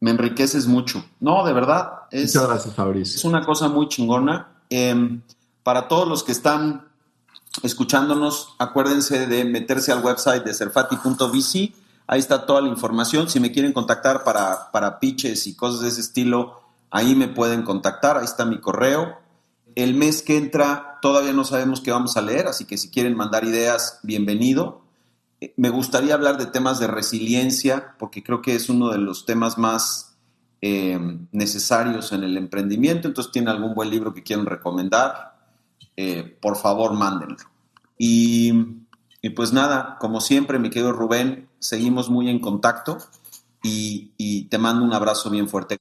Me enriqueces mucho. No, de verdad, es, Muchas gracias, Fabriz. es una cosa muy chingona. Eh, para todos los que están escuchándonos, acuérdense de meterse al website de serfati.vc. Ahí está toda la información. Si me quieren contactar para, para pitches y cosas de ese estilo, ahí me pueden contactar, ahí está mi correo. El mes que entra todavía no sabemos qué vamos a leer, así que si quieren mandar ideas, bienvenido. Eh, me gustaría hablar de temas de resiliencia, porque creo que es uno de los temas más eh, necesarios en el emprendimiento. Entonces, ¿tiene algún buen libro que quieran recomendar? Eh, por favor, mándenlo. Y, pues nada, como siempre, mi querido Rubén, seguimos muy en contacto y te mando un abrazo bien fuerte.